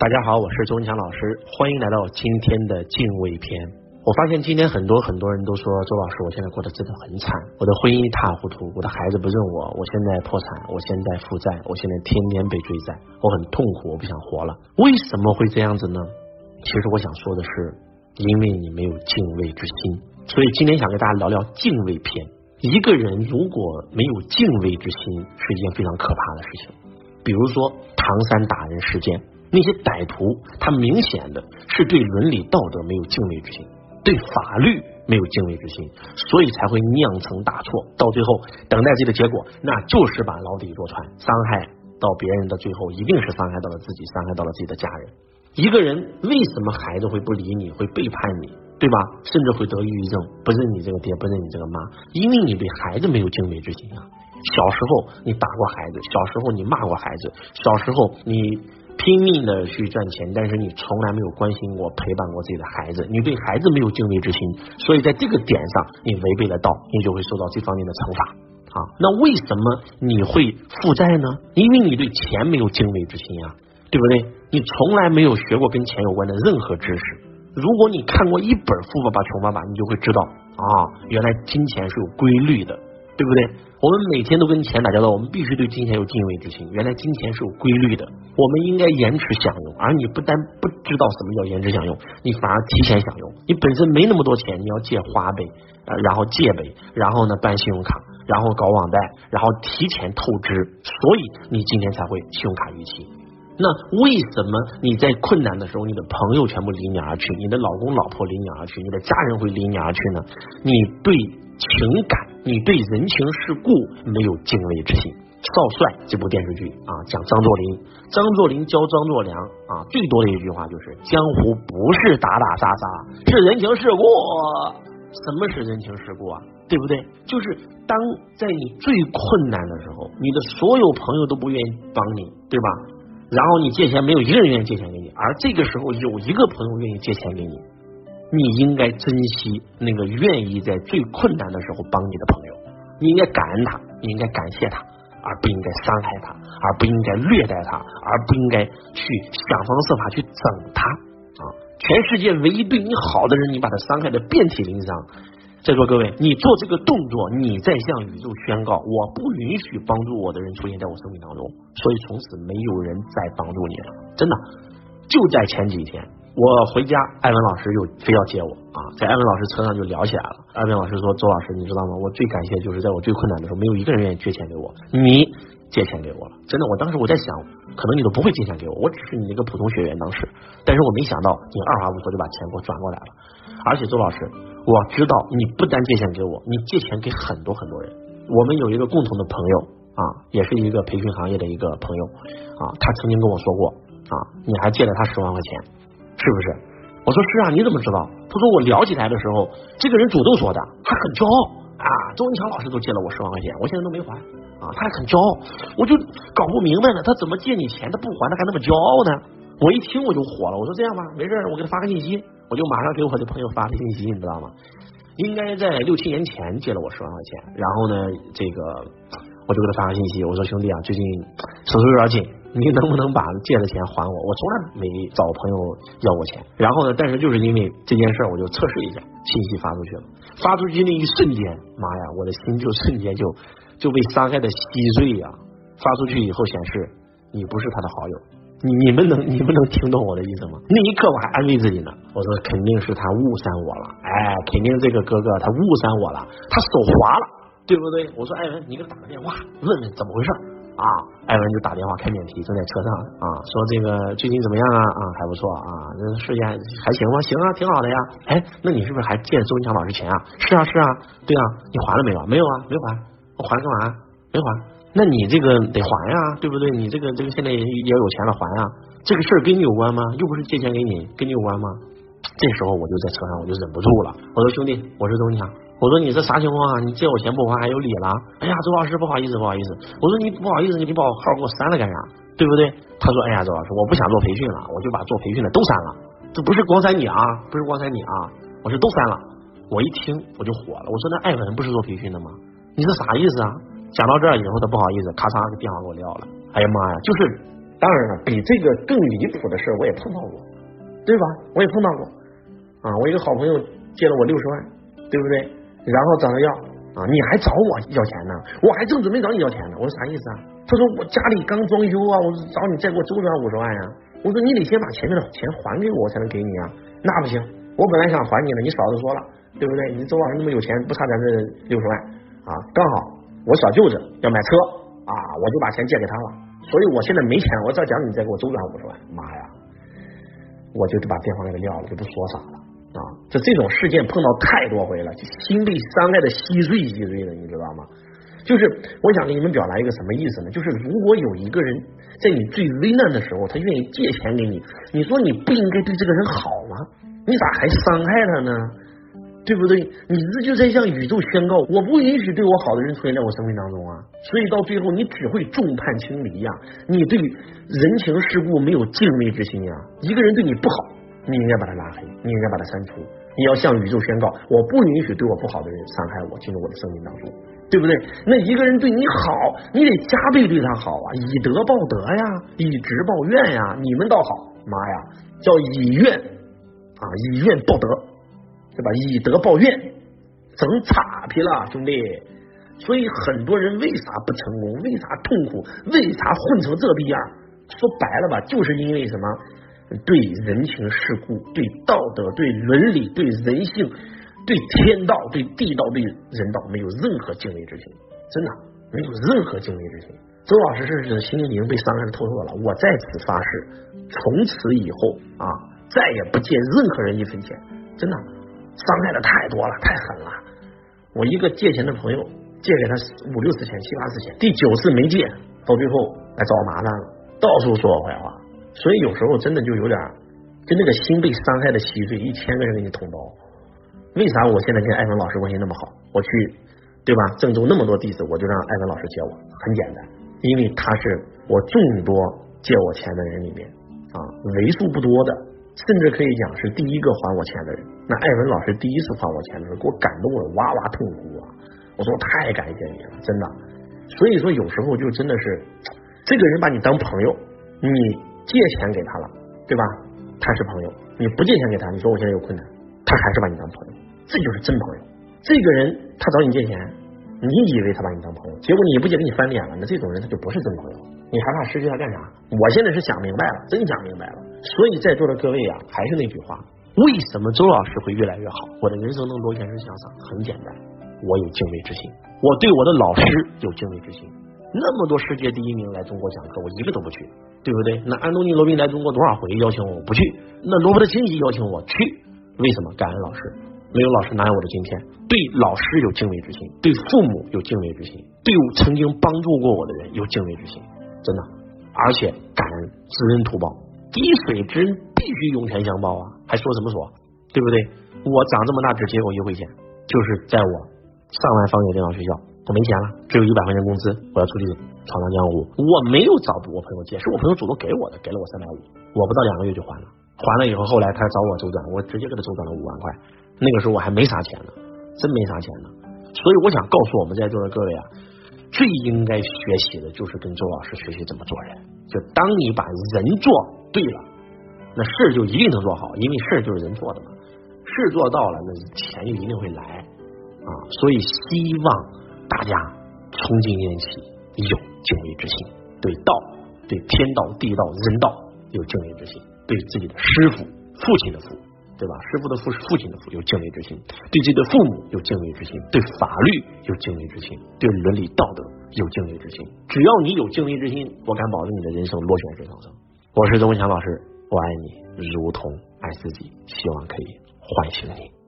大家好，我是周文强老师，欢迎来到今天的敬畏篇。我发现今天很多很多人都说周老师，我现在过得真的很惨，我的婚姻一塌糊涂，我的孩子不认我，我现在破产，我现在负债，我现在天天被追债，我很痛苦，我不想活了。为什么会这样子呢？其实我想说的是，因为你没有敬畏之心。所以今天想跟大家聊聊敬畏篇。一个人如果没有敬畏之心，是一件非常可怕的事情。比如说唐山打人事件。那些歹徒，他明显的是对伦理道德没有敬畏之心，对法律没有敬畏之心，所以才会酿成大错。到最后，等待自己的结果，那就是把牢底坐穿，伤害到别人的最后，一定是伤害到了自己，伤害到了自己的家人。一个人为什么孩子会不理你，会背叛你，对吧？甚至会得抑郁症，不认你这个爹，不认你这个妈，因为你对孩子没有敬畏之心啊。小时候你打过孩子，小时候你骂过孩子，小时候你。拼命的去赚钱，但是你从来没有关心过、陪伴过自己的孩子，你对孩子没有敬畏之心，所以在这个点上，你违背了道，你就会受到这方面的惩罚啊。那为什么你会负债呢？因为你对钱没有敬畏之心呀，对不对？你从来没有学过跟钱有关的任何知识。如果你看过一本《富爸爸穷爸爸》，你就会知道啊，原来金钱是有规律的。对不对？我们每天都跟钱打交道，我们必须对金钱有敬畏之心。原来金钱是有规律的，我们应该延迟享用，而你不但不知道什么叫延迟享用，你反而提前享用。你本身没那么多钱，你要借花呗，然后借呗，然后呢办信用卡，然后搞网贷，然后提前透支，所以你今天才会信用卡逾期。那为什么你在困难的时候，你的朋友全部离你而去，你的老公老婆离你而去，你的家人会离你而去呢？你对情感。你对人情世故没有敬畏之心。少帅这部电视剧啊，讲张作霖，张作霖教张作良啊，最多的一句话就是江湖不是打打杀杀，是人情世故。什么是人情世故啊？对不对？就是当在你最困难的时候，你的所有朋友都不愿意帮你，对吧？然后你借钱，没有一个人愿意借钱给你，而这个时候有一个朋友愿意借钱给你。你应该珍惜那个愿意在最困难的时候帮你的朋友，你应该感恩他，你应该感谢他，而不应该伤害他，而不应该虐待他，而不应该去想方设法去整他啊！全世界唯一对你好的人，你把他伤害的遍体鳞伤。在座各位，你做这个动作，你在向宇宙宣告：我不允许帮助我的人出现在我生命当中，所以从此没有人再帮助你了。真的，就在前几天。我回家，艾文老师又非要接我啊，在艾文老师车上就聊起来了。艾文老师说：“周老师，你知道吗？我最感谢就是在我最困难的时候，没有一个人愿意借钱给我，你借钱给我了。真的，我当时我在想，可能你都不会借钱给我，我只是你一个普通学员当时。但是我没想到你二话不说就把钱给我转过来了。而且周老师，我知道你不单借钱给我，你借钱给很多很多人。我们有一个共同的朋友啊，也是一个培训行业的一个朋友啊，他曾经跟我说过啊，你还借了他十万块钱。”是不是？我说是啊，你怎么知道？他说我聊起来的时候，这个人主动说的，他很骄傲啊。周文强老师都借了我十万块钱，我现在都没还啊，他还很骄傲，我就搞不明白了，他怎么借你钱他不还，他还那么骄傲呢？我一听我就火了，我说这样吧，没事，我给他发个信息，我就马上给我的朋友发了信息，你知道吗？应该在六七年前借了我十万块钱，然后呢，这个我就给他发个信息，我说兄弟啊，最近手头有点紧。你能不能把借的钱还我？我从来没找朋友要过钱。然后呢，但是就是因为这件事，我就测试一下，信息发出去了。发出去那一瞬间，妈呀，我的心就瞬间就就被伤害的稀碎呀！发出去以后显示你不是他的好友，你你们能你们能听懂我的意思吗？那一刻我还安慰自己呢，我说肯定是他误删我了，哎，肯定这个哥哥他误删我了，他手滑了，对不对？我说艾文，你给他打个电话，问问怎么回事。啊，艾文就打电话开免提，正在车上啊，说这个最近怎么样啊？啊，还不错啊，这事业还行吗？行啊，挺好的呀。哎，那你是不是还借周文强老师钱啊？是啊，是啊，对啊，你还了没有？没有啊，没还，我还干嘛？没还。那你这个得还呀，对不对？你这个这个现在也也有钱了，还啊。这个事儿跟你有关吗？又不是借钱给你，跟你有关吗？这时候我就在车上，我就忍不住了。我说兄弟，我是周文强。我说你这啥情况啊？你借我钱不还还有理了？哎呀，周老师不好意思不好意思。我说你不好意思，你把我号给我删了干啥？对不对？他说哎呀，周老师我不想做培训了，我就把做培训的都删了。这不是光删你啊，不是光删你啊，我说都删了。我一听我就火了，我说那艾文不是做培训的吗？你这啥意思啊？讲到这儿以后他不好意思，咔嚓，电话给我撂了。哎呀妈呀，就是当然了，比这个更离谱的事我也碰到过，对吧？我也碰到过啊，我一个好朋友借了我六十万，对不对？然后找他要啊，你还找我要钱呢？我还正准备找你要钱呢。我说啥意思啊？他说我家里刚装修啊，我找你再给我周转五十万呀。我说你得先把前面的钱还给我，才能给你啊。那不行，我本来想还你的，你嫂子说了，对不对？你周老师那么有钱，不差咱这六十万啊。刚好我小舅子要买车啊，我就把钱借给他了。所以我现在没钱，我再讲你再给我周转五十万，妈呀！我就把电话给他撂了，就不说啥了啊！就这种事件碰到太多回了，心被伤害的稀碎稀碎的，你知道吗？就是我想给你们表达一个什么意思呢？就是如果有一个人在你最危难的时候，他愿意借钱给你，你说你不应该对这个人好吗？你咋还伤害他呢？对不对？你这就在向宇宙宣告，我不允许对我好的人出现在我生命当中啊！所以到最后，你只会众叛亲离呀！你对人情世故没有敬畏之心呀！一个人对你不好，你应该把他拉黑，你应该把他删除。你要向宇宙宣告，我不允许对我不好的人伤害我进入我的生命当中，对不对？那一个人对你好，你得加倍对他好啊！以德报德呀，以直报怨呀！你们倒好，妈呀，叫以怨啊，以怨报德。对吧？以德报怨，整岔劈了，兄弟。所以很多人为啥不成功？为啥痛苦？为啥混成这逼样？说白了吧，就是因为什么？对人情世故、对道德、对伦理、对人性、对天道、对地道、对人道，没有任何敬畏之心。真的，没有任何敬畏之心。周老师是心灵被伤害的透透了。我在此发誓，从此以后啊，再也不借任何人一分钱。真的。伤害的太多了，太狠了！我一个借钱的朋友，借给他五六十钱、七八十钱，第九次没借，到最后来找我麻烦了，到处说我坏话。所以有时候真的就有点，就那个心被伤害的稀碎，一千个人给你捅刀。为啥我现在跟艾文老师关系那么好？我去，对吧？郑州那么多弟子，我就让艾文老师接我。很简单，因为他是我众多借我钱的人里面啊，为数不多的。甚至可以讲是第一个还我钱的人。那艾文老师第一次还我钱的时候，给我感动的哇哇痛哭啊！我说太感谢你了，真的。所以说有时候就真的是，这个人把你当朋友，你借钱给他了，对吧？他是朋友。你不借钱给他，你说我现在有困难，他还是把你当朋友，这就是真朋友。这个人他找你借钱，你以为他把你当朋友，结果你不借给你翻脸了，那这种人他就不是真朋友。你害怕失去他干啥？我现在是想明白了，真想明白了。所以在座的各位啊，还是那句话，为什么周老师会越来越好？我的人生能螺旋式向上，很简单，我有敬畏之心，我对我的老师有敬畏之心。那么多世界第一名来中国讲课，我一个都不去，对不对？那安东尼罗宾来中国多少回邀请我，我不去。那罗伯特清崎邀请我去，为什么？感恩老师，没有老师哪有我的今天？对老师有敬畏之心，对父母有敬畏之心，对曾经帮助过我的人有敬畏之心。真的，而且感恩知恩图报，滴水之恩必须涌泉相报啊！还说什么说，对不对？我长这么大只结过一回钱，就是在我上完方言电脑学校，我没钱了，只有一百块钱工资，我要出去闯荡江湖。我没有找我朋友借，是我朋友主动给我的，给了我三百五，我不到两个月就还了。还了以后，后来他找我周转，我直接给他周转了五万块。那个时候我还没啥钱呢，真没啥钱呢。所以我想告诉我们在座的各位啊。最应该学习的就是跟周老师学习怎么做人。就当你把人做对了，那事就一定能做好，因为事就是人做的嘛。事做到了，那钱就一定会来啊。所以希望大家从今天起有敬畏之心，对道、对天道、地道、人道有敬畏之心，对自己的师傅、父亲的父。对吧？师傅的父是父亲的父，有敬畏之心；对自己的父母有敬畏之心；对法律有敬畏之心；对伦理道德有敬畏之心。只要你有敬畏之心，我敢保证你的人生螺旋式上升。我是周文强老师，我爱你如同爱自己，希望可以唤醒你。